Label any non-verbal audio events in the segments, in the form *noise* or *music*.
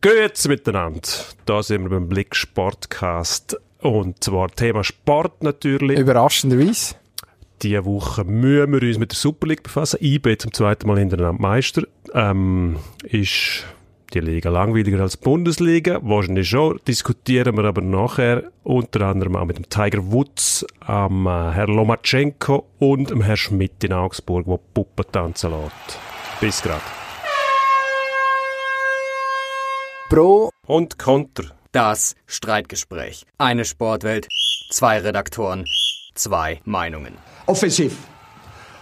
Grüezi miteinander. Da sind wir beim Blick Sportcast. Und zwar Thema Sport natürlich. Überraschenderweise. Diese Woche müssen wir uns mit der Super League befassen. IB zum zweiten Mal hintereinander Meister. Ähm, ist die Liga langweiliger als die Bundesliga? Wahrscheinlich schon. Diskutieren wir aber nachher unter anderem auch mit dem Tiger Woods, am äh, Herr Lomachenko und dem Herr Schmidt in Augsburg, der Puppen tanzen lässt. Bis grad. Pro Und Konter. Das Streitgespräch. Eine Sportwelt, zwei Redaktoren, zwei Meinungen. Offensiv.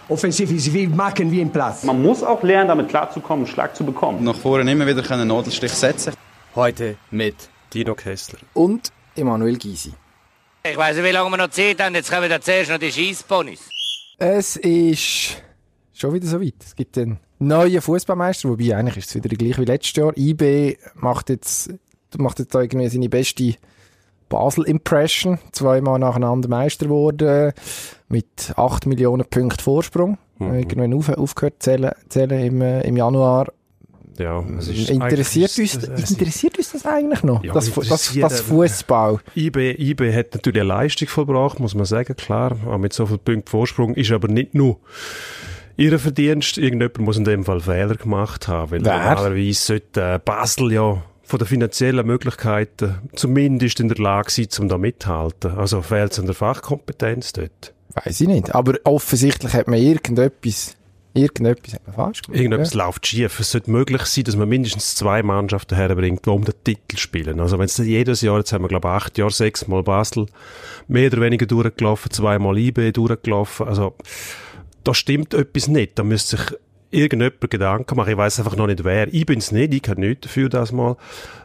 Offensiv ist wie machen wie im Platz. Man muss auch lernen, damit klarzukommen, einen Schlag zu bekommen. nach vorne immer wieder einen Nadelstich setzen Heute mit Dino Kessler. und Emanuel Gysi. Ich weiß nicht, wie lange wir noch Zeit haben. Jetzt kommen da zuerst noch die Scheissponys. Es ist schon wieder so weit. Es gibt einen neuen Fußballmeister, wobei eigentlich ist es wieder gleich wie letztes Jahr. IB macht jetzt, macht jetzt da irgendwie seine beste Basel-Impression. Zweimal nacheinander Meister geworden. Mit 8 Millionen Punkten Vorsprung. Mhm. Irgendwann auf, aufgehört zu zählen, zählen im, äh, im Januar. Ja, Interessiert uns, ist- interessiert uns das eigentlich noch? Ja, das, das, das. Fußball. IB, IB hat natürlich eine Leistung vollbracht, muss man sagen, klar. Mit so vielen Punkten Vorsprung ist aber nicht nur ihr Verdienst. Irgendjemand muss in dem Fall Fehler gemacht haben, weil Wer? normalerweise sollte äh, Basel ja von den finanziellen Möglichkeiten zumindest in der Lage sein, um da mithalten. Also fehlt es an der Fachkompetenz dort. Weiß ich nicht. Aber offensichtlich hat man irgendetwas, irgendetwas hat man falsch gemacht. Irgendetwas läuft schief. Es sollte möglich sein, dass man mindestens zwei Mannschaften herbringt, die um den Titel spielen. Also wenn es jedes Jahr, jetzt haben wir glaube ich acht Jahre, sechsmal Basel, mehr oder weniger durchgelaufen, zweimal IB durchgelaufen. Also da stimmt etwas nicht. Da müsste sich irgendjemand Gedanken machen. Ich weiß einfach noch nicht wer. Ich bin's nicht. Ich kann nichts dafür, das mal,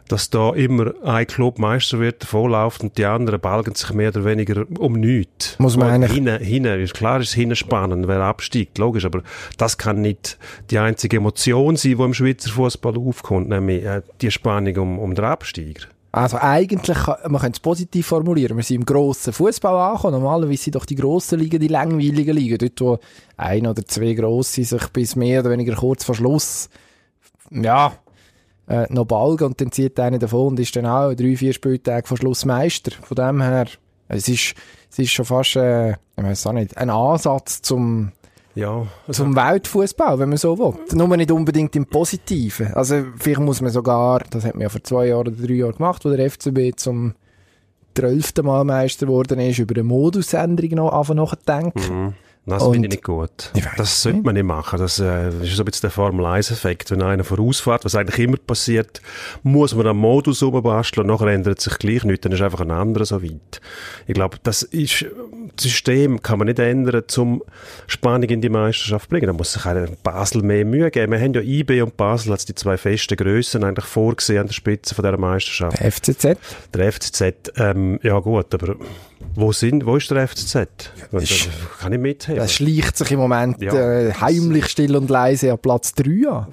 dass da immer ein Club Meister wird, davonläuft und die anderen balgen sich mehr oder weniger um nichts. Muss man eigentlich- hinten, hinten, ist klar, ist hinten spannend, wer absteigt, logisch, aber das kann nicht die einzige Emotion sein, die im Schweizer Fußball aufkommt, nämlich äh, die Spannung um, um den Absteiger. Also eigentlich, man könnte es positiv formulieren. Wir sind im grossen Fußball angekommen. Normalerweise sind doch die grossen Ligen die langweiligen Ligen. Dort, wo ein oder zwei grosse sich bis mehr oder weniger kurz vor Schluss, ja, äh, noch balgen und dann zieht einer davon und ist dann auch drei, vier Spieltage vor Schluss Meister. Von dem her, es ist, es ist schon fast, äh, ich auch nicht, ein Ansatz zum, Ja, also, zum Weltfußball, wenn man so will. Nur nicht unbedingt im Positiven. Also vielleicht muss man sogar, das hat man ja vor zwei Jahren oder drei Jahren gemacht, wo der FCB zum zwölften Mal Meister geworden ist, über eine Modusänderung noch anfangen nachzudenken. Das finde ich nicht gut. Ich Das sollte man nicht machen. Das, äh, ist so ein bisschen der Formel-1-Effekt. Wenn einer vorausfährt, was eigentlich immer passiert, muss man am Modus rumbasteln und nachher ändert sich gleich nichts, dann ist einfach ein anderer so weit. Ich glaube, das ist, das System kann man nicht ändern, zum Spannung in die Meisterschaft zu bringen. Da muss sich einer Basel mehr Mühe geben. Wir haben ja IB und Basel als die zwei festen Grössen eigentlich vorgesehen an der Spitze von dieser Meisterschaft. Der FCZ. Der FCZ, ähm, ja gut, aber wo sind, wo ist der FCZ? Da kann ich mitheben. Das schleicht sich im Moment Ja. äh, heimlich still und leise an Platz 3 an.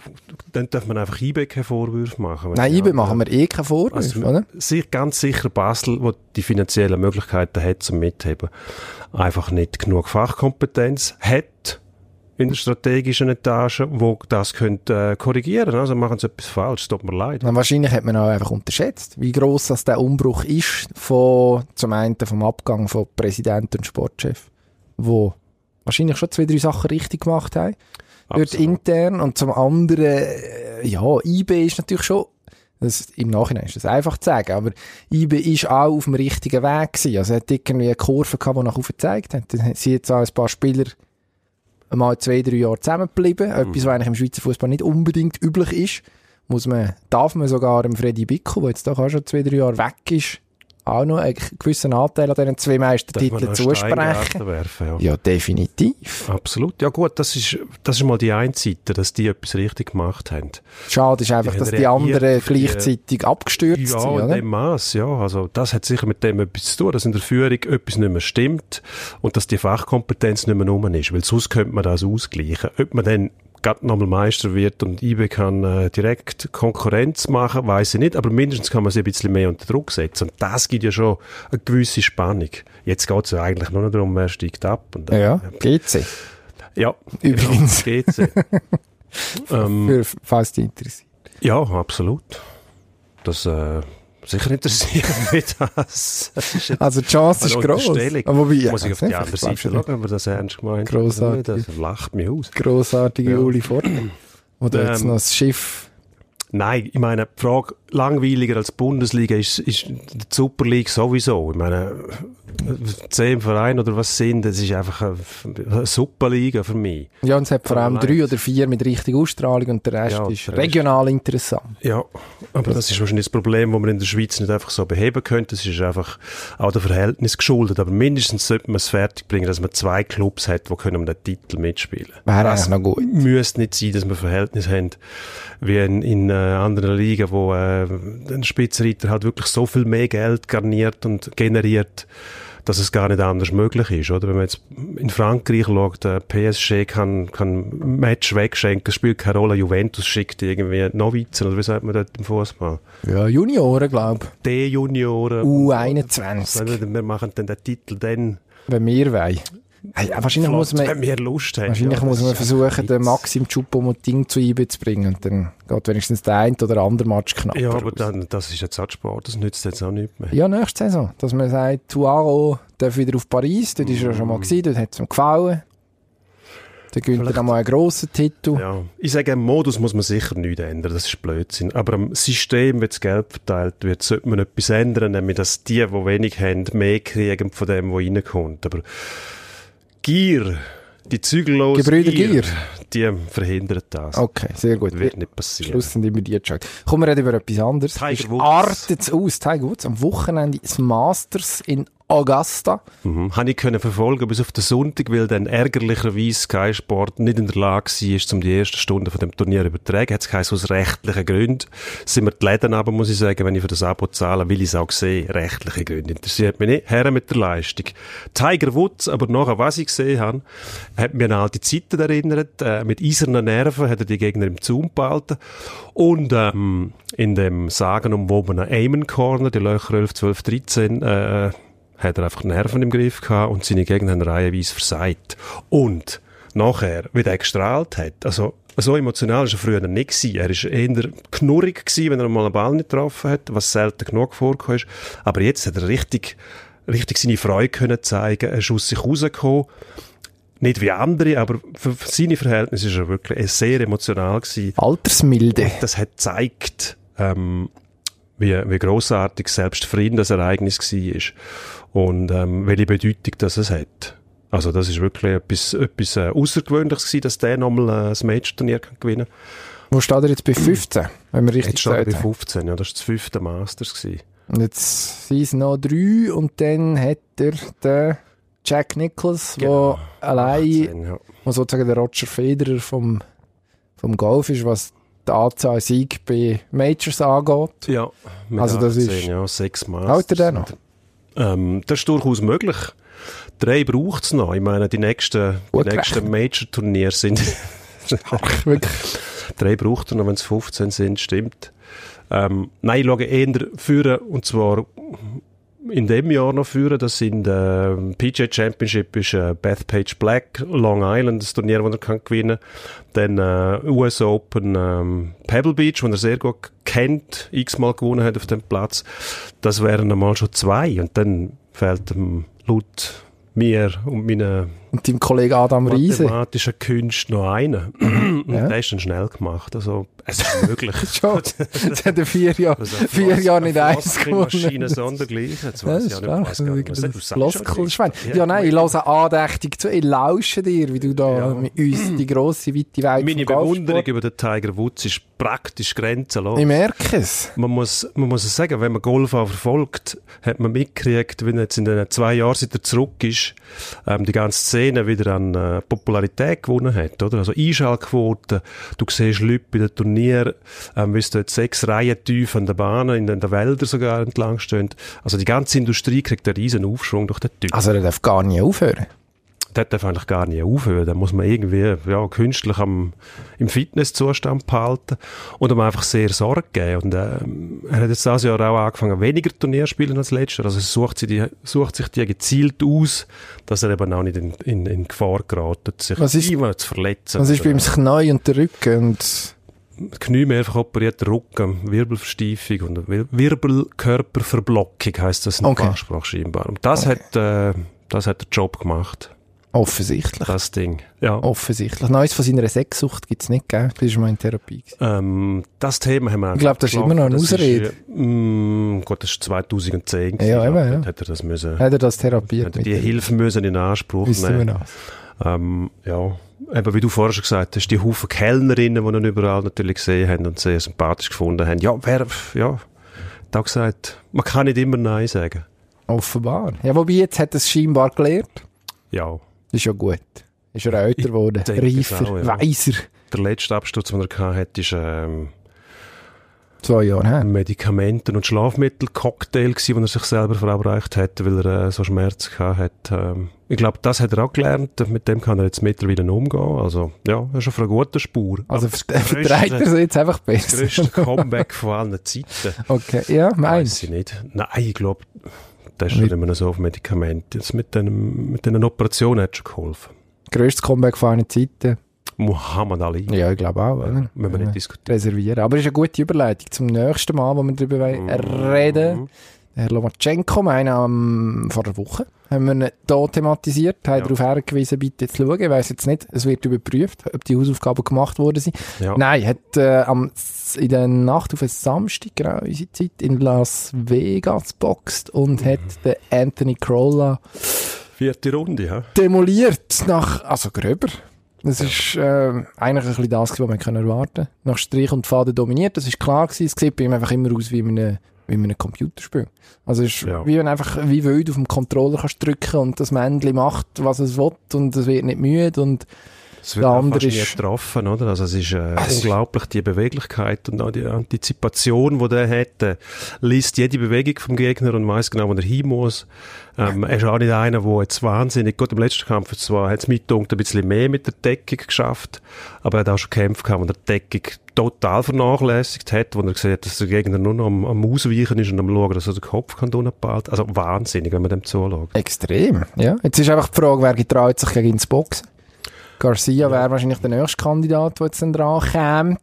Dann darf man einfach IB keine Vorwürfe machen. Nein, Ja, IBE machen wir eh keine Vorwürfe, Also, oder? sich, ganz sicher Basel, wo die finanziellen Möglichkeiten hat zum Mitheben, einfach nicht genug Fachkompetenz hat in der strategischen Etage, wo das könnte äh, korrigieren. Also machen sie etwas falsch, tut mir leid. Und wahrscheinlich hat man auch einfach unterschätzt, wie gross das der Umbruch ist von, zum einen vom Abgang von Präsident und Sportchef, wo wahrscheinlich schon zwei, drei Sachen richtig gemacht haben. Dort Absolut. intern. Und zum anderen, äh, ja, IB ist natürlich schon, das, im Nachhinein ist das einfach zu sagen, aber IB ist auch auf dem richtigen Weg gewesen. Also, es hat irgendwie eine Kurve gehabt, die nach oben gezeigt hat. Dann sind jetzt auch ein paar Spieler mal zwei, drei Jahre zusammengeblieben. Etwas, was eigentlich im Schweizer Fußball nicht unbedingt üblich ist. Muss man, darf man sogar dem Freddy Bickel, der jetzt doch auch schon zwei, drei Jahre weg ist, auch noch einen gewissen Anteil an diesen zwei Meistertiteln zusprechen. Werfen, ja. Ja, definitiv. Absolut. Ja gut, das ist, das ist mal die eine Seite, dass die etwas richtig gemacht haben. Schade ist einfach, Die dass die anderen die- gleichzeitig abgestürzt sind, Ja, in dem Maß, ja. Also, das hat sicher mit dem etwas zu tun, dass in der Führung etwas nicht mehr stimmt und dass die Fachkompetenz nicht mehr rum ist. Weil sonst könnte man das ausgleichen. Ob man dann gerade nochmal Meister wird und IB kann äh, direkt Konkurrenz machen, weiß ich nicht, aber mindestens kann man sie ein bisschen mehr unter Druck setzen. Und das gibt ja schon eine gewisse Spannung. Jetzt geht es ja eigentlich nur noch darum, wer steigt ab. Und, äh, Ja, GC. ja. Übrigens. *laughs* Ja, geht's. *laughs* ähm, Für, falls die interessiert. ja, absolut. das äh, sicher interessiert mich *laughs* das. das ist jetzt Also die Chance ist gross. Aber wobei, Muss ich auf die andere Seite schauen, ob wir das ernst gemeint Grossartig. haben. Das lacht mich aus. Grossartige Ja. Uli Forte. Oder jetzt Ähm, noch das Schiff. Nein, ich meine, die Frage, langweiliger als die Bundesliga ist, ist die Super League sowieso. Ich meine, zehn Vereine oder was sind, das ist einfach eine, eine Superliga für mich. Ja, und es hat vor allem drei oder vier mit richtiger Ausstrahlung und der Rest Ja, ist der Rest- regional interessant. Ja, aber das ist wahrscheinlich das Problem, das man in der Schweiz nicht einfach so beheben könnte. Das ist einfach auch der Verhältnis geschuldet. Aber mindestens sollte man es fertigbringen, dass man zwei Clubs hat, die können um den Titel mitspielen Wäre Das noch gut. müsste nicht sein, dass wir Verhältnis haben wie in, in äh, anderen Ligen, wo äh, ein Spitzenreiter halt wirklich so viel mehr Geld garniert und generiert, dass es gar nicht anders möglich ist, oder? Wenn man jetzt in Frankreich schaut, äh, PSG kann, kann Match wegschenken, spielt keine Rolle, Juventus schickt irgendwie Novizen, oder wie sagt man dort im Fußball? Ja, Junioren, glaube D-Junioren. U21. Und Wir machen dann den Titel dann, Wenn wir wollen. Hey, wahrscheinlich muss man, wenn wir Lust haben. wahrscheinlich Ja, muss man versuchen, den. Maxim Choupo-Moting zu. Und dann geht wenigstens der eine oder andere Match knapp. Ja, aber dann, das ist jetzt auch Sport, das nützt jetzt auch nicht mehr. Ja, nächste Saison. Dass man sagt, Tuaro darf wieder auf Paris, dort ist er schon mal gewesen, dort hat es ihm gefallen. Dann gewinnt er Vielleicht- dann mal einen grossen Titel. Ja. Ich sage, am Modus muss man sicher nichts ändern, das ist Blödsinn. Aber am System, wie das Geld verteilt wird, sollte man etwas ändern, nämlich dass die, die wenig haben, mehr kriegen von dem, was reinkommt. Aber Gier, die zügellose Gebrüder Gier. die verhindert das. Okay, sehr gut. Wird nicht passieren. Schluss sind immer die entscheidend. Kommen wir reden über etwas anderes. Tiger Es Woods. artet aus. Tiger Woods am Wochenende das Masters in Augusta. Mhm. Habe ich können verfolgen bis auf den Sonntag, weil dann ärgerlicherweise Sky Sport nicht in der Lage war, um die erste Stunde von dem Turnier übertragen. Hat es aus rechtlichen Gründen. Sind wir die Läden aber, muss ich sagen, wenn ich für das Abo zahle, will ich es auch sehen. Rechtliche Gründe interessiert mich nicht. Herren mit der Leistung. Tiger Woods, aber nachher, was ich gesehen habe, hat mir an alte Zeiten erinnert. Äh, mit eisernen Nerven hat er die Gegner im Zaum behalten. Und ähm, in dem sagenumwobenen Aimon Corner, die Löcher 11, 12, 13, äh, hat er einfach Nerven im Griff gehabt und seine Gegner haben reihenweise versagt. Und nachher, wie er gestrahlt hat, also so emotional war er früher nicht gewesen. Er war eher knurrig gewesen, wenn er mal einen Ball nicht getroffen hat, was selten genug vorgekommen ist. Aber jetzt hat er richtig, richtig seine Freude können zeigen. Er ist aus sich rausgekommen. Nicht wie andere, aber für seine Verhältnisse ist er wirklich sehr emotional gewesen. Altersmilde. Das hat gezeigt, ähm, wie, wie grossartig selbst für ihn das Ereignis war und ähm, welche Bedeutung das es hat. Also das ist wirklich etwas, etwas äh, Außergewöhnliches gewesen, dass der nochmal äh, das Match-Turnier kann gewinnen Wo steht er jetzt bei *clears throat* 15? Wenn wir richtig Jetzt steht er bei gesagt haben. 15, ja, das war das fünfte Masters. Gewesen. Und jetzt sind es noch drei und dann hat er den Jack Nicklaus, Genau. der allein, 18, ja. wo sozusagen der Roger Federer vom, vom Golf ist, was die Anzahl Sieg bei Majors angeht. Ja, mit Also das 18, ist- ja, sechs Masters. Hält er den noch? Ähm, das ist durchaus möglich. Drei braucht es noch. Ich meine, die nächsten, die nächsten Major-Turniere sind... Wirklich. *laughs* Drei braucht er noch, wenn es 15 sind, stimmt. Ähm, nein, ich schaue eher führen, und zwar in dem Jahr noch führen. Das sind äh, PJ Championship ist äh, Bethpage Black, Long Island, das Turnier, das er kann gewinnen Dann äh, US Open ähm, Pebble Beach, wo er sehr gut kennt, x-mal gewonnen hat auf dem Platz. Das wären einmal schon zwei. Und dann fehlt ihm laut mir und meinen Und deinem Kollegen Adam Riese. mathematischen noch einen. Und Ja. der ist dann schnell gemacht. Also, es ist möglich. *laughs* Schon. Jetzt hat er vier Jahre, Also vier Jahre nicht eins gewonnen. sondergleichen. Ja, weiss das ist. Das schon Floskelschwein. Ja, nein, ich höre andächtig zu. Ich lausche dir, wie du da mit uns die *clears throat* grosse, weite Welt Meine Bewunderung über den Tiger Woods ist praktisch grenzenlos. Ich merke es. Man muss, man muss es sagen, wenn man Golf auch verfolgt, hat man mitgekriegt, wenn jetzt in den zwei Jahren, seit er zurück ist, ähm, die ganze Szene wieder an äh, Popularität gewonnen hat, oder? Also Einschaltquoten, du siehst Leute bei den Turnieren, ähm, wie dort sechs Reihen tief an der Bahn, in den, den Wäldern sogar entlang stehen. Also die ganze Industrie kriegt einen riesen Aufschwung durch den Typ. Also, er darf gar nicht aufhören. Der darf eigentlich gar nicht aufhören. Da muss man irgendwie ja, künstlich am, im Fitnesszustand behalten und ihm einfach sehr Sorge geben. Und ähm, er hat jetzt dieses Jahr auch angefangen, weniger Turnier zu spielen als letztes Jahr. Also er sucht, sie die, sucht sich die gezielt aus, dass er eben auch nicht in, in, in Gefahr gerät, sich Was ist- immer zu verletzen. Was ist bei ihm das Knie und der Rücken? Und Knie mehrfach operiert, Rücken, Wirbelverstiefung und Wir- Wirbelkörperverblockung heisst das in der Okay. Fachsprache scheinbar. Und das hat, äh, das hat der Job gemacht, Offensichtlich. das Ding. Ja. Offensichtlich. Neues von seiner Sexsucht gibt's nicht, gell? Das ist mal in Therapie. Ähm, das Thema haben wir Ich glaub, das ist immer noch eine Das ist, Ausrede. äh, mm, Gott, das ist 2010. gewesen. Ja, eben, Dort ja. Hätte er das müssen, Hat er das therapiert? hätte er die Hilfe müssen in Anspruch nehmen. Ähm, ja, eben wie du vorher schon gesagt hast, die Haufen Kellnerinnen, die ihn überall natürlich gesehen haben und sehr sympathisch gefunden haben. Ja, wer, ja, da gesagt, man kann nicht immer Nein sagen. Offenbar. Ja, wobei jetzt hat er es scheinbar gelernt. Ja, Ist ja gut. Ist er älter geworden. Reifer, auch, ja. weiser. der letzte Absturz, den er gehabt hat, ist ähm, Zwei Jahre her. Medikamenten- und Schlafmittel-Cocktail gewesen, den er sich selber verabreicht hat, weil er äh, so Schmerzen gehabt hat. Ähm, ich glaube, das hat er auch gelernt. Mit dem kann er jetzt mittlerweile umgehen. Also, ja, er ist auf einer guten Spur. Also das vertreibt er es jetzt einfach Das besser. grösste Comeback von allen Zeiten. *laughs* Okay, ja, Weiß meinst ich nicht. Nein, ich glaube, das ist schon immer so auf Medikamente. Jetzt mit den, mit den Operationen hat schon geholfen. Grösstes Comeback von einer Zeit. Muhammad Ali. Ja, ich glaube auch, oder? Müssen wir Ja. nicht diskutieren. Reservieren. Aber es ist eine gute Überleitung zum nächsten Mal, wo wir darüber wollen Mhm. reden Der Herr Lomachenko, meinen am vor einer Woche, haben wir ihn hier thematisiert, haben Ja. darauf hingewiesen, bitte zu schauen. Ich weiss jetzt nicht, es wird überprüft, ob die Hausaufgaben gemacht worden sind. Ja. Nein, hat äh, am, in der Nacht auf einen Samstag, genau unsere Zeit, in Las Vegas boxt und Mhm. hat den Anthony Crolla Vierte Runde, ja. demoliert nach, also gröber. Das ist äh, eigentlich ein bisschen das, was man können erwarten Nach Strich und Faden dominiert, das ist klar gewesen. Es sieht bei ihm einfach immer aus wie in einem, wie in einem Computerspiel. Also es ist Ja. wie wenn einfach wie wild auf dem Controller kannst drücken und das Männchen macht, was es will und es wird nicht müde und Es wird Der andere fast ist- getroffen, oder? Also es ist äh, Es unglaublich, die Beweglichkeit und auch die Antizipation, die der hat. Äh, liest jede Bewegung vom Gegner und weiß genau, wo er hin muss. Ähm, er ist auch nicht einer, der jetzt wahnsinnig, gut, im letzten Kampf zwar hat es mit ein bisschen mehr mit der Deckung geschafft, aber er hat auch schon Kämpfe gehabt, wo er Deckung total vernachlässigt hat, wo er hat, dass der Gegner nur noch am, am Ausweichen ist und am schauen, dass er den Kopf kann Also wahnsinnig, wenn man dem zuschaut. extrem. Ja. Jetzt ist einfach die Frage, wer getraut sich gegen ins Boxen? Garcia wäre wahrscheinlich der nächste Kandidat, der jetzt dann dran kommt.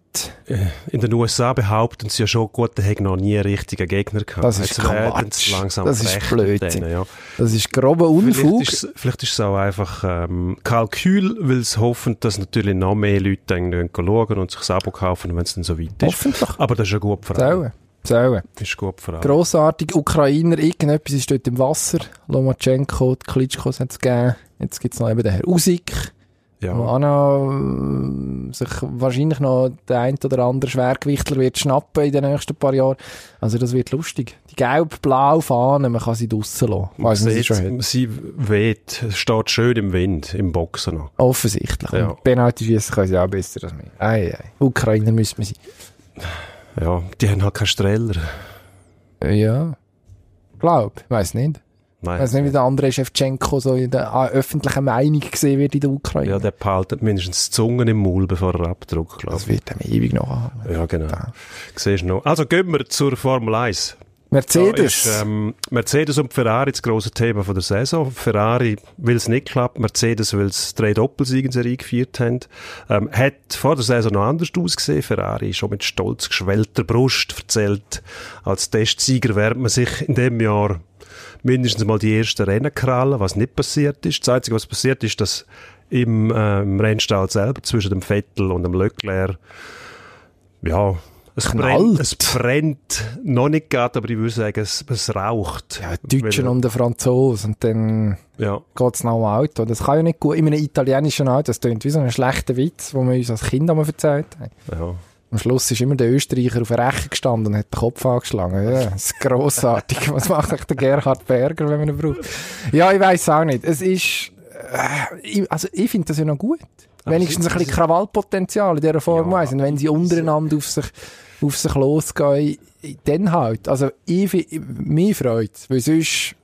In den USA behaupten sie ja schon, gut, der hätte noch nie einen richtigen Gegner gehabt. Das ist Quatsch. langsam Das ist Blödsinn. denen, ja. Das ist grober Unfug. vielleicht ist es auch einfach ähm, Kalkül, weil sie hoffen, dass natürlich noch mehr Leute dann schauen und sich das Abo kaufen, wenn es dann so weit ist. Hoffentlich. Aber das ist ja gut für alle. Zählen. Zählen. Ist gut für alle. Grossartig. Ukrainer, irgendetwas ist dort im Wasser. Lomachenko, die Klitschkos hat es gegeben. Jetzt gibt es noch eben den Herr Usik, Ja. auch noch, äh, sich wahrscheinlich noch der ein oder andere Schwergewichtler wird schnappen in den nächsten paar Jahren. Also das wird lustig. Die gelb-blau Fahne, man kann sie draussen lassen. Man Weiss sieht, sie schon sie weht, steht schön im Wind, im Boxen noch. Offensichtlich. Ja. Und Penalty schießen können sie auch besser als wir. Ei, ei. Ukrainer müssen wir sein. Ja, die haben halt keine Streller. Ja. Glaub, weiss nicht. Ich Nein. weiss nicht, wie der Andrei Shevchenko so in der äh, öffentlichen Meinung gesehen wird in der Ukraine. Ja, der behaltet mindestens die Zungen im Maul, bevor er abdruckt, glaube das wird ihm ewig noch haben. ich. Ja, genau. Siehst du noch. Also gehen wir zur Formel 1. Mercedes. Ist, ähm, Mercedes und Ferrari das grosse Thema von der Saison. Ferrari will es nicht klappen, Mercedes will es drei Doppelsiege in Serie gefeiert haben. Ähm, hat vor der Saison noch anders ausgesehen. Ferrari schon mit stolz geschwellter Brust erzählt, als Testsieger wird man sich in dem Jahr mindestens mal die ersten Rennen krallen, was nicht passiert ist. Das Einzige, was passiert ist, dass im, äh, im Rennstall selber zwischen dem Vettel und dem Leclerc ja, es brennt, es brennt noch nicht gerade, aber ich würde sagen, es, es raucht. ja, ein Deutscher Weil- und ein Franzose und dann Ja, geht's noch um Auto. Das kann ja nicht gut. In einem italienischen Auto, das klingt wie so ein schlechter Witz, den wir uns als Kind einmal erzählt haben. ja. Am Schluss ist immer der Österreicher auf der Reche gestanden und hat den Kopf angeschlagen. Ja, das ist grossartig. Was macht euch der Gerhard Berger, wenn man ihn braucht? Ja, ich weiss auch nicht. Es ist, äh, ich, also ich finde das ja noch gut. Wenigstens ein bisschen Krawallpotenzial in dieser Form Ja, 1. Und wenn sie untereinander auf sich, auf sich losgehen, dann halt. Also ich, mich freut's. Weil sonst,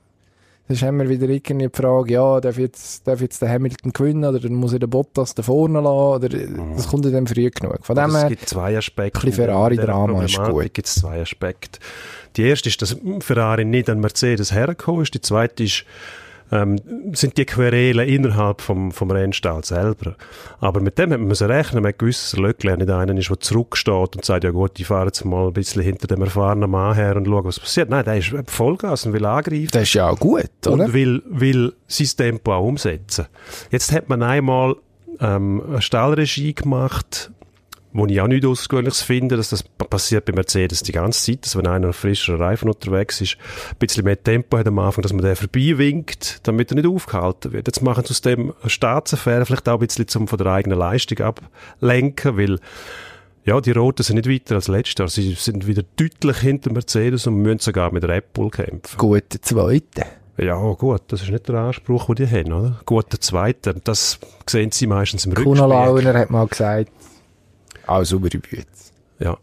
sonst haben wir wieder irgendwie die Frage, ja, darf jetzt, darf jetzt der Hamilton gewinnen oder dann muss er den Bottas da vorne lassen oder, das kommt dann früh genug. Von dem es her, gibt zwei Aspekte. ein bisschen Ferrari-Drama ist gut. gibt es zwei Aspekte. Die erste ist, dass Ferrari nicht an Mercedes hergekommen ist. Die zweite ist, ähm, sind die Querelen innerhalb vom, vom Rennstall selber. Aber mit dem hat man müssen rechnen, man hat gewusst, dass nicht einer ist, der zurücksteht und sagt, ja gut, ich fahre jetzt mal ein bisschen hinter dem erfahrenen Mann her und schaue, was passiert. Nein, der ist Vollgas und will angreifen. Das ist ja auch gut, oder? Und will, will sein Tempo auch umsetzen. Jetzt hat man einmal ähm, eine Stallregie gemacht, wo ich auch nicht Ausgewöhnliches finde, dass das passiert bei Mercedes die ganze Zeit, dass wenn einer auf frischeren Reifen unterwegs ist, ein bisschen mehr Tempo hat am Anfang, dass man den vorbeiwinkt, damit er nicht aufgehalten wird. Jetzt machen sie aus dem Staatsaffäre vielleicht auch ein bisschen zum von der eigenen Leistung ablenken, weil ja, die Roten sind nicht weiter als letztes Jahr. Sie sind wieder deutlich hinter Mercedes und müssen sogar mit Red Bull kämpfen. Guter Zweiter. Ja, gut, das ist nicht der Anspruch, den die haben, oder? Guter Zweiter, das sehen sie meistens im Kuno Rückspiel. Launer hat mal gesagt, auch saubere Büte. Ja,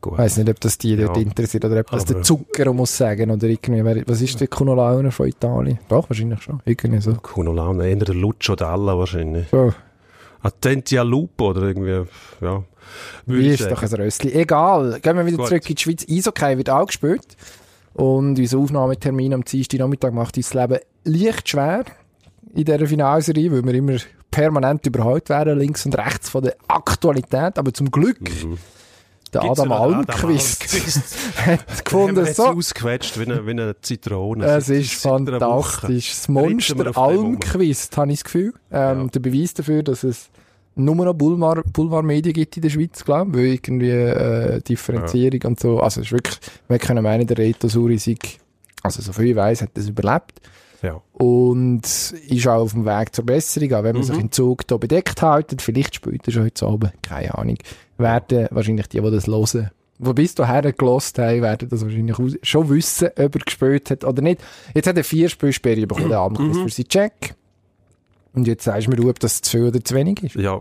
gut. Ich weiss nicht, ob das die dort Ja. interessiert oder ob das der Zucker muss sagen oder irgendwie. Was ist der Kuno Launer von Italien? Doch, wahrscheinlich schon. Irgendwie so. Kuno Laune, eher der Lucio Dalla wahrscheinlich. so. Attentia Lupo oder irgendwie, ja. Wie ist sagen. doch ein Röstli. Egal. Gehen wir wieder Gut. zurück in die Schweiz. Eishockey wird auch gespielt. Und unser Aufnahmetermin am Dienstag Nachmittag macht uns das Leben leicht schwer in dieser Finalserie, weil wir immer permanent überholt werden, links und rechts von der Aktualität. Aber zum Glück, der Gibt's Adam Almquist *laughs* hat gefunden, so, ausgequetscht wie eine, wie eine Zitrone. es ist fantastisch. Das Monster. Almquist, habe ich das Gefühl. Ähm, Ja. Der Beweis dafür, dass es nur noch Boulevard, Boulevard-Medien gibt in der Schweiz, glaube ich, weil irgendwie äh, Differenzierung und so, also es ist wirklich, wir können meinen, der Reto Suri sei, also so viel ich weiss, hat das überlebt Ja. und ist auch auf dem Weg zur Besserung, auch wenn man Mhm. sich im Zug da bedeckt hält, vielleicht spielt er schon heute Abend, keine Ahnung, werden wahrscheinlich die, die das hören, die bis dahin gelost haben, werden das wahrscheinlich schon wissen, ob er gespielt hat oder nicht. Jetzt hat er vier Spielsperren bekommen, der Abend Mhm. für seinen Check. Und jetzt sagst du mir, ob das zu viel oder zu wenig ist. ja,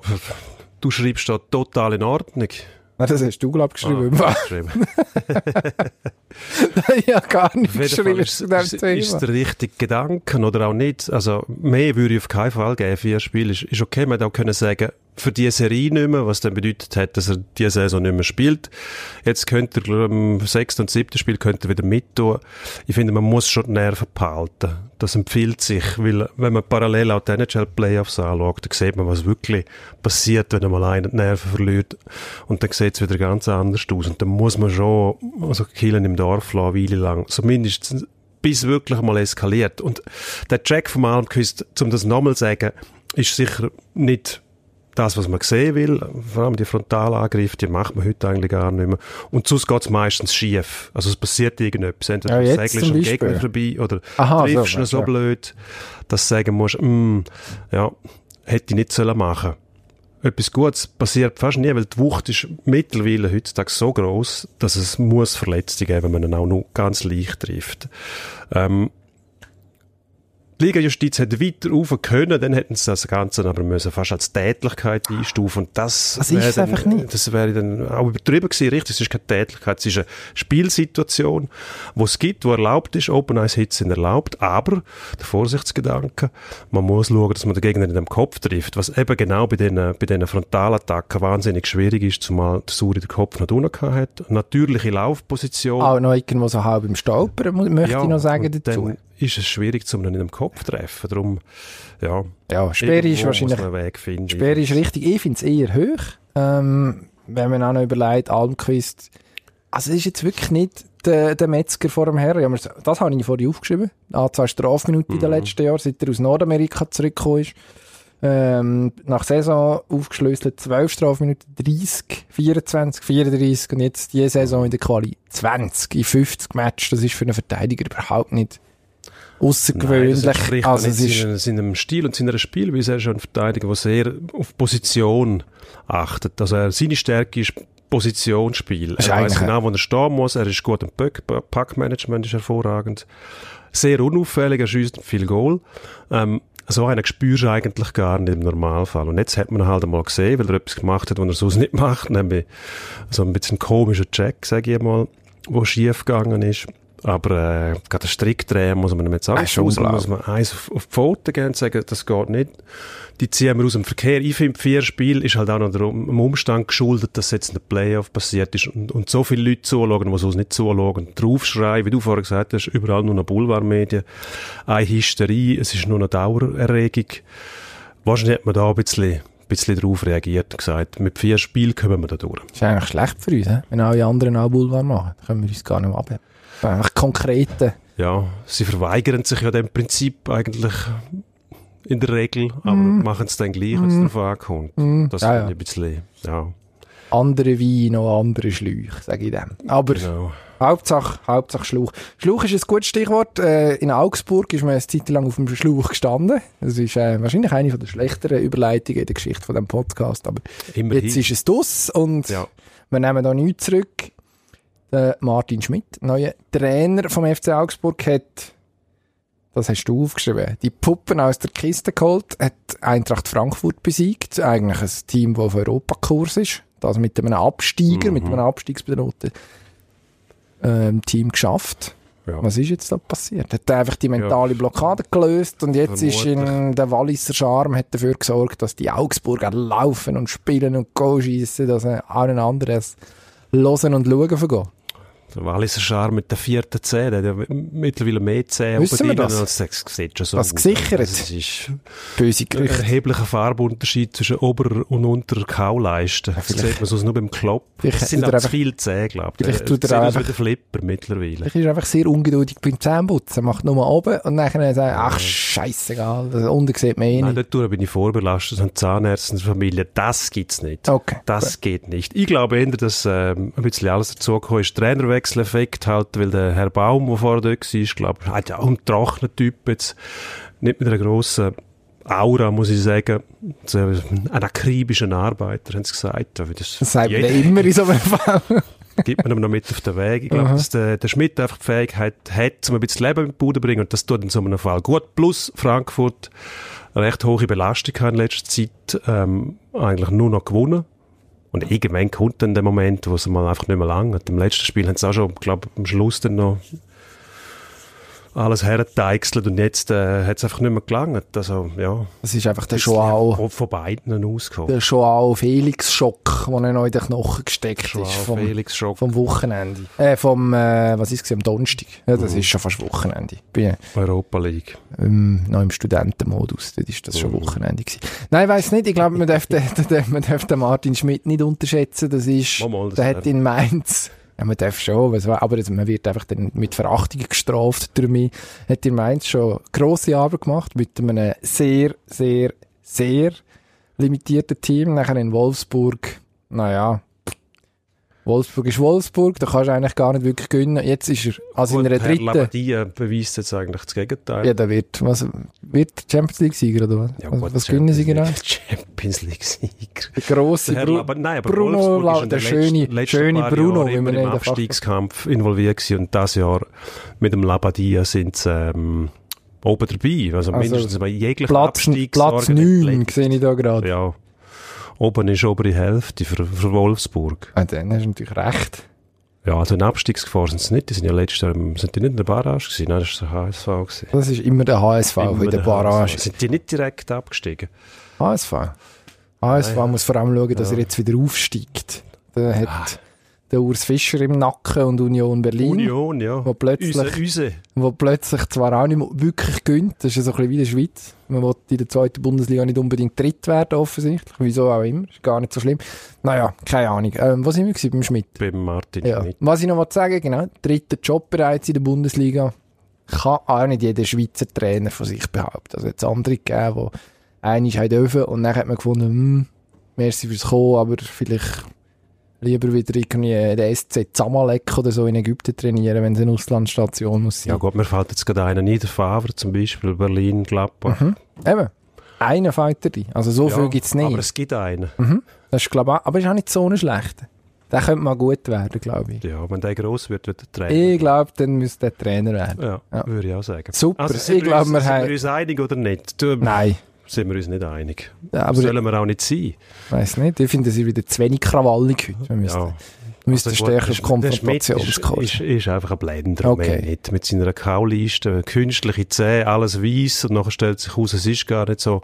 du schreibst da total in Ordnung. Ah, Das hast du, glaube ich, geschrieben. Ah, geschrieben. *laughs* ich habe gar nicht geschrieben ist, zu ist, ist der richtige Gedanke oder auch nicht. Also mehr würde ich auf keinen Fall geben. Vier Spiele ist, ist okay. Man hätte auch können sagen, für die Serie nicht mehr, was dann bedeutet hat, dass er diese Saison nicht mehr spielt. Jetzt könnte er, glaub, im sechsten und siebten Spiel könnte er wieder mittun. Ich finde, man muss schon die Nerven behalten. Das empfiehlt sich, weil wenn man parallel auch die NHL-Playoffs anschaut, dann sieht man, was wirklich passiert, wenn einmal einer die Nerven verliert. Und dann sieht es wieder ganz anders aus. Und dann muss man schon, also Killen im Dorf lassen, eine Weile lang. Zumindest bis wirklich mal eskaliert. Und der Jack vom Almquist, um das nochmal zu sagen, ist sicher nicht das, was man sehen will. Vor allem die Frontalangriffe, die macht man heute eigentlich gar nicht mehr. Und sonst geht es meistens schief. Also es passiert irgendetwas. Entweder Ja, du segelst am. Gegner vorbei oder Aha, triffst so, ihn so ja. blöd, dass du sagen musst, mm, ja, hätte ich nicht sollen machen etwas Gutes passiert fast nie, weil die Wucht ist mittlerweile heutzutage so groß, dass es muss Verletzungen geben, wenn man ihn auch nur ganz leicht trifft. Ähm, die Liga-Justiz hätte weiter rauf können, dann hätten sie das Ganze aber müssen fast als Tätlichkeit einstufen. Und das, Das ist wäre es dann, einfach nicht. Das wäre dann auch übertrieben gewesen, richtig? Es ist keine Tätlichkeit, es ist eine Spielsituation, wo es gibt, wo erlaubt ist, Open Ice Hits sind erlaubt, aber der Vorsichtsgedanke, man muss schauen, dass man den Gegner in den Kopf trifft, was eben genau bei diesen, bei Frontalattacken wahnsinnig schwierig ist, zumal der Suri den Kopf noch unten hat. Natürliche Laufposition. Auch noch irgendwo so halb im Stolpern, möchte ich noch sagen dazu. Dann ist es schwierig, zum ihn in den Kopf zu treffen. Darum, ja. Ja, Sperre ist wahrscheinlich, finden. Sperre ist richtig, ich finde es eher hoch. Ähm, wenn man auch noch überlegt, Almquist, also es ist jetzt wirklich nicht der, der Metzger vor dem Herrn. Ja, das habe ich vorhin aufgeschrieben. Anzahl Strafminuten in den letzten Jahren, seit er aus Nordamerika zurückgekommen ist. Ähm, nach Saison aufgeschlüsselt 12 Strafminuten, 30, 24, 34 und jetzt die Saison in der Quali 20 in 50 Matches. Das ist für einen Verteidiger überhaupt nicht Nein, außergewöhnlich. das entspricht also es ist, seinem, seinem Stil und seiner Spielweise. Er ist ein Verteidiger, der sehr auf Position achtet. Also er, seine Stärke ist Positionsspiel. ist Er weiß genau, wo er stehen muss. Er ist gut im Packmanagement, ist hervorragend. Sehr unauffällig, er schießt viel Goal. Ähm, so einen spürst du eigentlich gar nicht im Normalfall. Und jetzt hat man ihn halt einmal gesehen, weil er etwas gemacht hat, was er sonst nicht macht, nämlich so ein bisschen komischer Check, sage ich mal, wo schief gegangen ist. Aber äh, gerade Strick drehen muss man ihm jetzt auch raus, blau. muss man eins auf, auf die Pfoten gehen und sagen, das geht nicht. Die ziehen wir aus dem Verkehr. Ich finde, vier Spiel ist halt auch noch dem Umstand geschuldet, dass jetzt ein Playoff passiert ist und, und so viele Leute zuschauen, die sonst nicht zuschauen, draufschreien, wie du vorher gesagt hast, überall nur noch Boulevardmedien, eine Hysterie, es ist nur eine Dauererregung. Wahrscheinlich hat man da ein bisschen, bisschen drauf reagiert und gesagt, mit vier Spielen kommen wir da durch. ist eigentlich schlecht für uns, he? wenn alle anderen auch Boulevard machen. Dann können wir uns gar nicht mehr abheben. Das Eigentlich konkrete. Ja, sie verweigern sich ja dem Prinzip eigentlich in der Regel, aber machen es dann gleich, wenn es darauf ankommt. Das Ja, ja. ein bisschen, ja, Andere Wein, noch andere Schläuche, sage ich dem. Aber genau. Hauptsache, Hauptsache Schlauch. Schlauch ist ein gutes Stichwort. Äh, in Augsburg ist man eine Zeit lang auf dem Schlauch gestanden. Das ist äh, wahrscheinlich eine von der schlechteren Überleitungen in der Geschichte von dem Podcast. Aber Immerhin. jetzt ist es dus und Ja. wir nehmen da nichts zurück. Der Martin Schmidt, neuer Trainer vom FC Augsburg, hat, das hast du aufgeschrieben, die Puppen aus der Kiste geholt, hat Eintracht Frankfurt besiegt. Eigentlich ein Team, das auf Europakurs ist. Das mit einem Absteiger, mit einem abstiegsbedrohten ähm, Team geschafft. Ja. Was ist jetzt da passiert? Hat er einfach die mentale Blockade gelöst und jetzt ist in der Walliser Charme hat dafür gesorgt, dass die Augsburger laufen und spielen und Goal schiessen, dass allen anderen es hören und schauen vergehen. Der Walliser Schar mit der vierten Zähne, der hat ja mittlerweile mehr Zähne oben drin, das? als das sieht schon so Was gesichert? Also Es ist Böse ein Gerüchte. erheblicher Farbunterschied zwischen Ober- und Unterer Kauleisten. Das vielleicht- sieht man sonst nur beim Klopp. Das sind auch zu viele Zähne, glaube ich. vielleicht Der- tut er wie einfach- der Flipper mittlerweile. Vielleicht ist er einfach sehr ungeduldig beim Zähneputzen. Er macht nur oben und dann sagt er, ach, scheißegal, das unten sieht man eh Nein, nicht. dort bin ich vorbelastet. Und Zahnärzte Familie, das gibt's nicht. Okay. Das geht nicht. Ich glaube eher, dass ähm, ein bisschen alles dazugekommen ist. Trainerwechseleffekt halt, weil der Herr Baum, der vorher dort war, glaube ich, hat ja auch einen trockenen Typ jetzt. Nicht mit einer grossen Aura, muss ich sagen. So ein akribischen Arbeiter, haben sie gesagt. Das, Das sagt man immer in so einem *laughs* Fall. gibt man ihm noch mit auf den Weg. Ich glaube, dass der, der Schmidt einfach die Fähigkeit hat, um ein bisschen Leben in die Bude zu bringen und das tut in so einem Fall gut. Plus Frankfurt eine recht hohe Belastung hat in letzter Zeit ähm, eigentlich nur noch gewonnen. Und irgendwann kommt dann der Moment, wo es mal einfach nicht mehr lang hat. Im letzten Spiel haben sie auch schon, glaube am Schluss dann noch alles hergeteichselt und jetzt äh, hat es einfach nicht mehr gelangt. Also, ja. Das ist einfach der Joao, von- beiden ausgekommen. der Joao Felix-Schock, den er noch in den Knochen gesteckt Joao ist. Vom, Felix Schock, vom Wochenende. Äh, vom, äh, was ist es, am Donnerstag. Ja, das Mhm. ist schon fast Wochenende. Bin Europa League. ähm, noch im Studentenmodus. Dort ist das schon Wochenende gewesen. Nein, ich weiss nicht. Ich glaube, man *laughs* darf den, den, man darf den Martin Schmidt nicht unterschätzen. Das ist, Mal, mal, das der hat in Mainz, ja, man darf schon, was- aber man wird einfach dann mit Verachtung gestraft mich. Hat in Mainz schon grosse Arbeit gemacht mit einem sehr, sehr, sehr limitierten Team. Nachher in Wolfsburg, naja, Wolfsburg ist Wolfsburg, da kannst du eigentlich gar nicht wirklich gewinnen. Jetzt ist er, also in Gut, einer Herr dritten, Labadia beweist jetzt eigentlich das Gegenteil. ja, der wird, was, wird Champions League Sieger oder was? Ja, was, gewinnen sie genau? *laughs* Champions League Sieger. Der grosse Der Herr Bru nein, aber Bruno, La- in der den schöne, letzten, schöne Bruno, Jahren wie man im in der Abstiegskampf involviert gewesen und das Jahr mit dem Labadia sind sie ähm, oben dabei. Also, Also, mindestens bei jeglichen Platz, Platz Abstiegssorgen 9 entledigt. sehe ich da gerade. Ja. Oben ist obere Hälfte für, für Wolfsburg. Ah, dann hast du natürlich recht. Ja, also in Abstiegsgefahr sind sie nicht. Die sind ja letztes Jahr, sind die nicht in der Barrage gewesen? Nein, das war der HSV gewesen. Das ist immer der HSV Immer in der der Barrage. HSV. Sind die nicht direkt abgestiegen? HSV. HSV ja. muss vor allem schauen, dass Ja. er jetzt wieder aufsteigt. Der hat der Urs Fischer im Nacken und Union Berlin. Union, ja. Wo plötzlich- Use, Use. wo plötzlich zwar auch nicht wirklich gönnt, das ist ja so ein bisschen wie in der Schweiz. Man will in der zweiten Bundesliga nicht unbedingt dritt werden, offensichtlich. Wieso auch immer. Ist gar nicht so schlimm. Naja, keine Ahnung. Ähm, was sind wir beim Schmidt? Beim Martin Ja. Schmidt. Was ich noch mal sagen genau, dritter Job bereits in der Bundesliga. Kann auch nicht jeder Schweizer Trainer von sich behaupten. Also jetzt andere gegeben, die einig haben dürfen und dann hat man gefunden, hm, merci fürs Kommen, aber vielleicht lieber wieder irgendwie den SC Zamalek oder so in Ägypten trainieren, wenn es eine Auslandsstation muss sein. Ja gut, mir fällt jetzt gerade einer nieder, Favre zum Beispiel, Berlin, Gladbach. Eben. Einer Fighter die. Also so viel gibt es nicht. Aber es gibt einen. das ist, glaub, ich, aber ist auch nicht so ein schlechter. Der könnte mal gut werden, glaube ich. Ja, wenn der gross wird, wird der Trainer. Ich glaube, dann müsste der Trainer werden. ja, Ja. würde ich auch sagen. Super. Also, sind Ich wir glaube, uns, wir sind haben- wir uns einig oder nicht? Du, Nein. Sind wir uns nicht einig. Ja, aber Sollen wir auch nicht sein. Weiß nicht, ich finde, es ist wieder zu wenig krawallig heute. Wir müssen- Ja. Müsste Also stärker auf Konfrontationskurs. Ist, ist, ist einfach ein Blender, Okay. nicht. Mit seiner Kauliste, künstliche Zähne, alles weiß und nachher stellt sich heraus, es ist gar nicht so.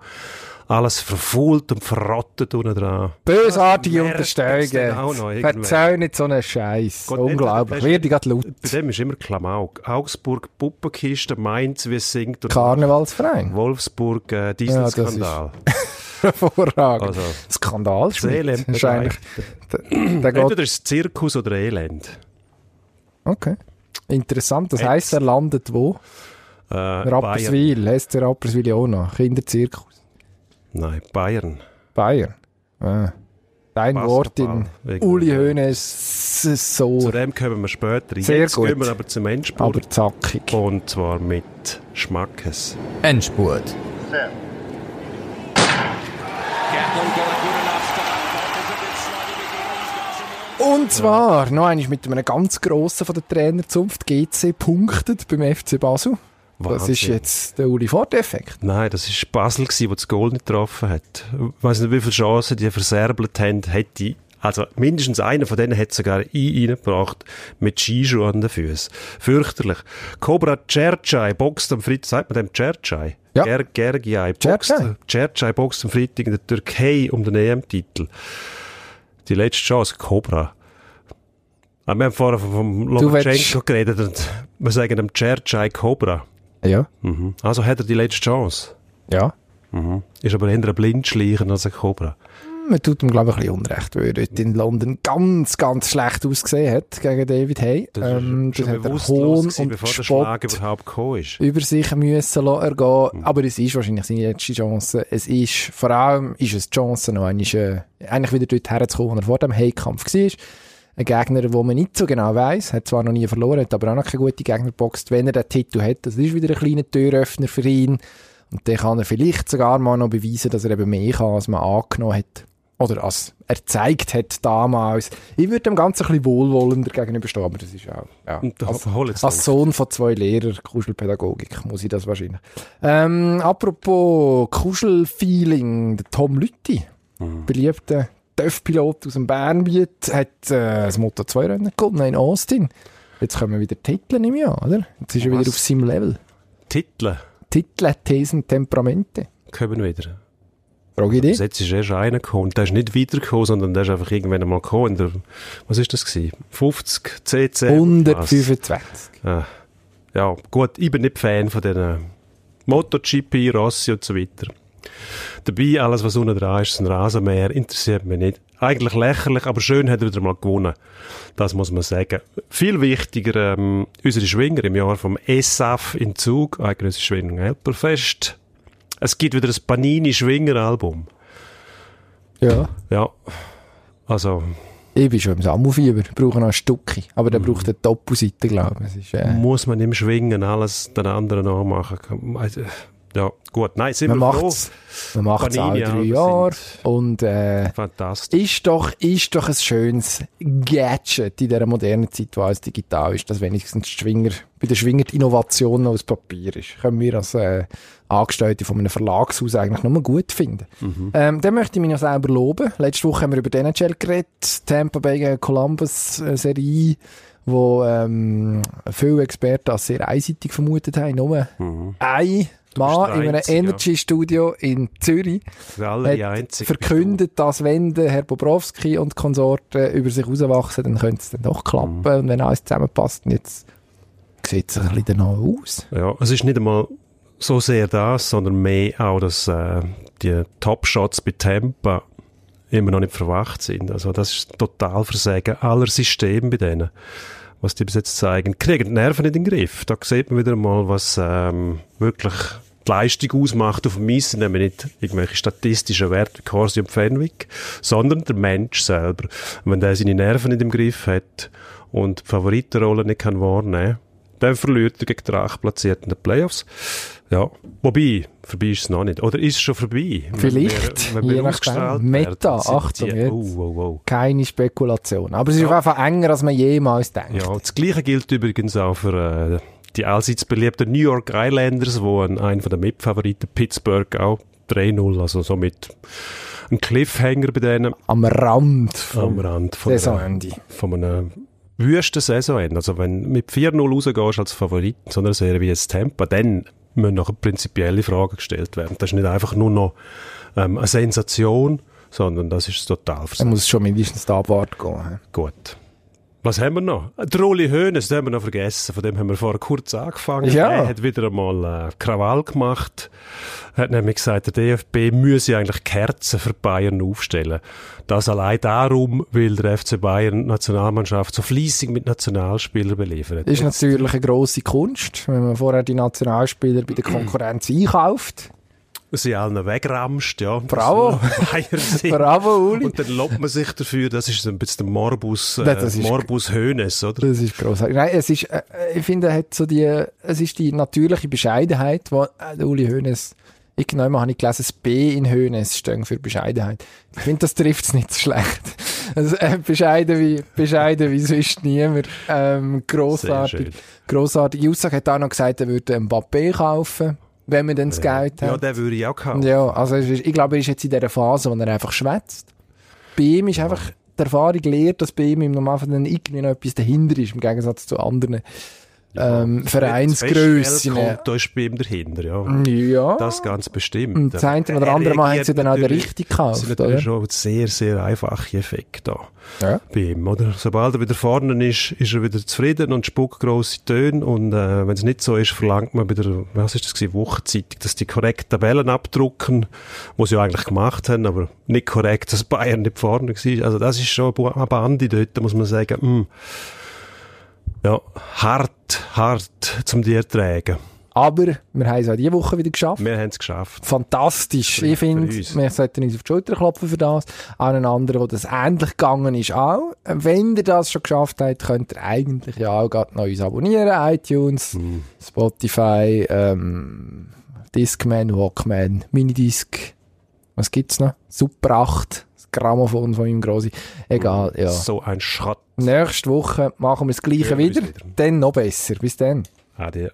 Alles verfault und verrottet unten dran. Bösartige Unterstellungen. Verzeih nicht so einen Scheiß. Unglaublich. ich gerade laut. Bei dem ist immer Klamauk. Augsburg, Puppenkiste, Mainz, wie es singt. Karnevalsverein. Wolfsburg, äh, Ja, Dieselskandal. *laughs* Hervorragend. also, Skandal das Elend geht, Entweder ist es Zirkus oder Elend. okay. Interessant. Das heisst, er landet wo? Äh, Bayern. Rapperswil. Heißt der Rapperswil auch noch? Kinderzirkus. Nein, Bayern. Bayern. Ah. Dein. Wort in. Uli Hoeneß Zu so, dem kommen wir später. Sehr Jetzt gut. gehen wir aber zum Endspurt. aber zackig. Und zwar mit Schmackes. Endspurt. Und zwar noch einmal mit einem ganz grossen von der Trainerzunft. GC punktet beim FC Basel. Das ist Wahnsinn. jetzt der Uli Ford-Effekt. Nein, das war Basel, gewesen, der das Goal nicht getroffen hat. Ich weiss nicht, wie viele Chancen die verserbelt haben. Hätte, also mindestens einer von denen hat sogar ein reingebracht mit Skischuhen an den Füßen. Fürchterlich. Cobra Cercai boxt am Freitag, sagt man dem Cercai? Ja. Ger Gergiai boxt, Cercai. Boxt am Freitag in der Türkei um den EM-Titel. Die letzte Chance, Cobra. Ah, Wir haben vorher vom Lomachenko geredet und wir sagen dem Cercai Cobra. Ja. Mhm. Also hat er die letzte Chance. Ja. Ist aber eher ein Blindschleichen als ein Cobra. Man tut ihm, glaube ich, ein bisschen Unrecht, weil er dort in London ganz, ganz schlecht ausgesehen hat gegen David Hay. Das ähm, das hat er bewusstlos Hohn gewesen, und Spott überhaupt ist. über sich müssen ergehen. Aber es ist wahrscheinlich seine letzte Chance. Es ist, vor allem ist es die Chance, noch einmal, äh, eigentlich wieder dort herzukommen, wo er vor dem Hay-Kampf war. Ein Gegner, wo man nicht so genau weiss, hat zwar noch nie verloren, hat aber auch noch keine gute Gegner geboxt. Wenn er den Titel hat, das ist wieder ein kleiner Türöffner für ihn. Und dann kann er vielleicht sogar mal noch beweisen, dass er eben mehr kann, als man angenommen hat. Oder als er gezeigt hat damals. Ich würde dem Ganzen ein bisschen wohlwollender gegenüberstehen, aber das ist auch, ja. Als- als. Sohn von zwei Lehrern Kuschelpädagogik muss ich das wahrscheinlich. Ähm, apropos Kuschelfeeling, der Tom Lütti, Mhm. beliebter TÜV-Pilot aus dem Bernbiet, hat äh, das Moto 2 Rennen gewonnen in Austin. Jetzt kommen wieder Titel im Jahr, oder? Jetzt ist er Was? wieder auf seinem Level. Titel Titel, Thesen, Temperamente. kommen wieder. Frage ich dich. Jetzt ist erst einer gekommen. Der ist nicht weitergekommen, sondern der ist einfach irgendwann einmal gekommen. Der, was ist das gewesen? 50 cc? 125. Ah, ja, gut, ich bin nicht Fan von diesen MotoGP, Rossi und so weiter. Dabei, alles, was unten dran ist, ist ein Rasenmäher, interessiert mich nicht. Eigentlich lächerlich, aber schön hat er wieder mal gewonnen. Das muss man sagen. Viel wichtiger, ähm, unsere Schwinger im Jahr vom ESAF in Zug, Eidgenössische Schwingung Helperfest. Es gibt wieder ein Panini-Schwinger-Album. Ja. Ja, also, Ich bin schon im Sammelfieber. Brauche noch ein Stückchen. Aber der braucht eine Doppelseite, glaube ich. Ist, äh, muss man im Schwingen alles den anderen nachmachen. Ja, gut. Nein, sind man wir froh. macht's, man macht's alle drei Jahre. Und, äh, Fantastisch. ist doch, ist doch ein schönes Gadget in dieser modernen Zeit, wo alles digital ist, dass wenigstens Schwinger, bei der Schwinger die Innovation noch aus Papier ist. Können wir als äh, Angestellte von einem Verlagshaus eigentlich nur gut finden. Ähm, dann möchte ich mich noch selber loben. Letzte Woche haben wir über den NHL geredet, Tampa Bay gegen Columbus äh, Serie, wo ähm, viele Experten als sehr einseitig vermutet haben. Nur ein Mann in einem. Energy-Studio in Zürich hat verkündet, dass wenn der Herr Bobrowski und Konsorten über sich rauswachsen, dann könnte es dann doch klappen Mhm. und wenn alles zusammenpasst. Jetzt sieht es ein bisschen danach aus. Ja, es ist nicht einmal so sehr das, sondern mehr auch, dass äh, die Top-Shots bei Tampa immer noch nicht verwacht sind. Also das ist total Versagen aller Systeme bei denen, was die bis jetzt zeigen. Kriegen die Nerven nicht in den Griff. Da sieht man wieder mal, was ähm, wirklich die Leistung ausmacht auf dem Eis, nämlich nicht irgendwelche statistischen Werte wie Corsi und Fenwick, sondern der Mensch selber. Und wenn der seine Nerven nicht im Griff hat und die Favoritenrolle nicht kann wahrnehmen dann verliert er gegen den Achtplatzierten in den Playoffs. Ja, wobei, vorbei ist es noch nicht. Oder ist es schon vorbei? Wenn Vielleicht, wir- wenn je nachdem. Meta, Achtung jetzt. Oh, oh, oh. Keine Spekulation. Aber es ist Ja. auf jeden Fall enger, als man jemals denkt. Ja, das Gleiche gilt übrigens auch für äh, die allseits beliebten New York Islanders, wo ein, ein von den Mitfavoriten Pittsburgh auch 3-0, also somit ein Cliffhanger bei denen Am Rand am vom Rand von, einer, Saisonende. von einem wüsten Saisonende. Also wenn du mit 4-0 rausgehst als Favorit in so einer Serie wie jetzt Tampa, dann müssen nachher prinzipielle Fragen gestellt werden. Das ist nicht einfach nur noch ähm, eine Sensation, sondern das ist total Dann versaut. muss schon mindestens da abwärts gehen. Gut. Was haben wir noch? Uli Hoeneß, den haben wir noch vergessen. Von dem haben wir vorher kurz angefangen. Ja. Er hat wieder einmal äh, Krawall gemacht. Er hat nämlich gesagt, der DFB müsse eigentlich Kerzen für Bayern aufstellen. Das allein darum, weil der FC Bayern Nationalmannschaft so fließig mit Nationalspielern beliefert. Das ist natürlich eine grosse Kunst, wenn man vorher die Nationalspieler bei der Konkurrenz einkauft. Sie allen wegramscht, ja. Bravo. *laughs* Bravo, Uli. Und dann lobt man sich dafür, das ist ein bisschen der Morbus, äh, das ist- Morbus Hoeneß, oder? Das ist grossartig. Nein, es ist, äh, ich finde, er hat so die, es ist die natürliche Bescheidenheit, wo äh, Uli Hoeneß, irgendwann habe ich gelesen, das B in Hoeneß steht für Bescheidenheit. Ich finde, das trifft es nicht so schlecht. *laughs* Also, äh, bescheiden wie, bescheiden wie sonst niemand. Ähm, grossartig. schön. Grossartige Aussage. Hat auch noch gesagt, er würde Mbappé kaufen, wenn man dann das Geld Ja, hat. den würde ich auch kaufen. Ja, also ist, ich glaube, er ist jetzt in dieser Phase, wo er einfach schwätzt. Bei ihm ist einfach, die Erfahrung lehrt, dass bei ihm im Normalfall dann irgendwie noch etwas dahinter ist, im Gegensatz zu anderen ähm, Vereinsgrössen. Da ist bei ihm dahinter, ja. Ja. Das ganz bestimmt. Und das eine oder Er andere Mal haben sie dann auch den richtig Das gekauft, sind natürlich oder? schon sehr, sehr einfache Effekte da. Ja. Bei ihm, oder? Sobald er wieder vorne ist, ist er wieder zufrieden und spuckt grosse Töne. Und äh, wenn es nicht so ist, verlangt man bei der, was ist das gewesen, Wochenzeitung, dass die korrekt Tabellen abdrucken, was sie ja eigentlich gemacht haben, aber nicht korrekt, dass Bayern nicht vorne war. Also das ist schon eine Bande dort, da muss man sagen, mh, ja, hart, hart zum dir tragen. Aber wir haben es auch diese Woche wieder geschafft. Wir haben es geschafft. Fantastisch. Für- ich finde, wir sollten uns auf die Schulter klopfen für das. An einen anderen, der das ähnlich gegangen ist, auch. Wenn ihr das schon geschafft habt, könnt ihr eigentlich ja auch gerade noch uns abonnieren. iTunes, Mhm. Spotify, ähm, Discman, Walkman, Minidisc. Was gibt's noch? Super 8. Grammophon von meinem Grossi. Egal, ja. So ein Schrott. Nächste Woche machen wir das Gleiche wieder. wieder. Dann noch besser. Bis dann. Adieu.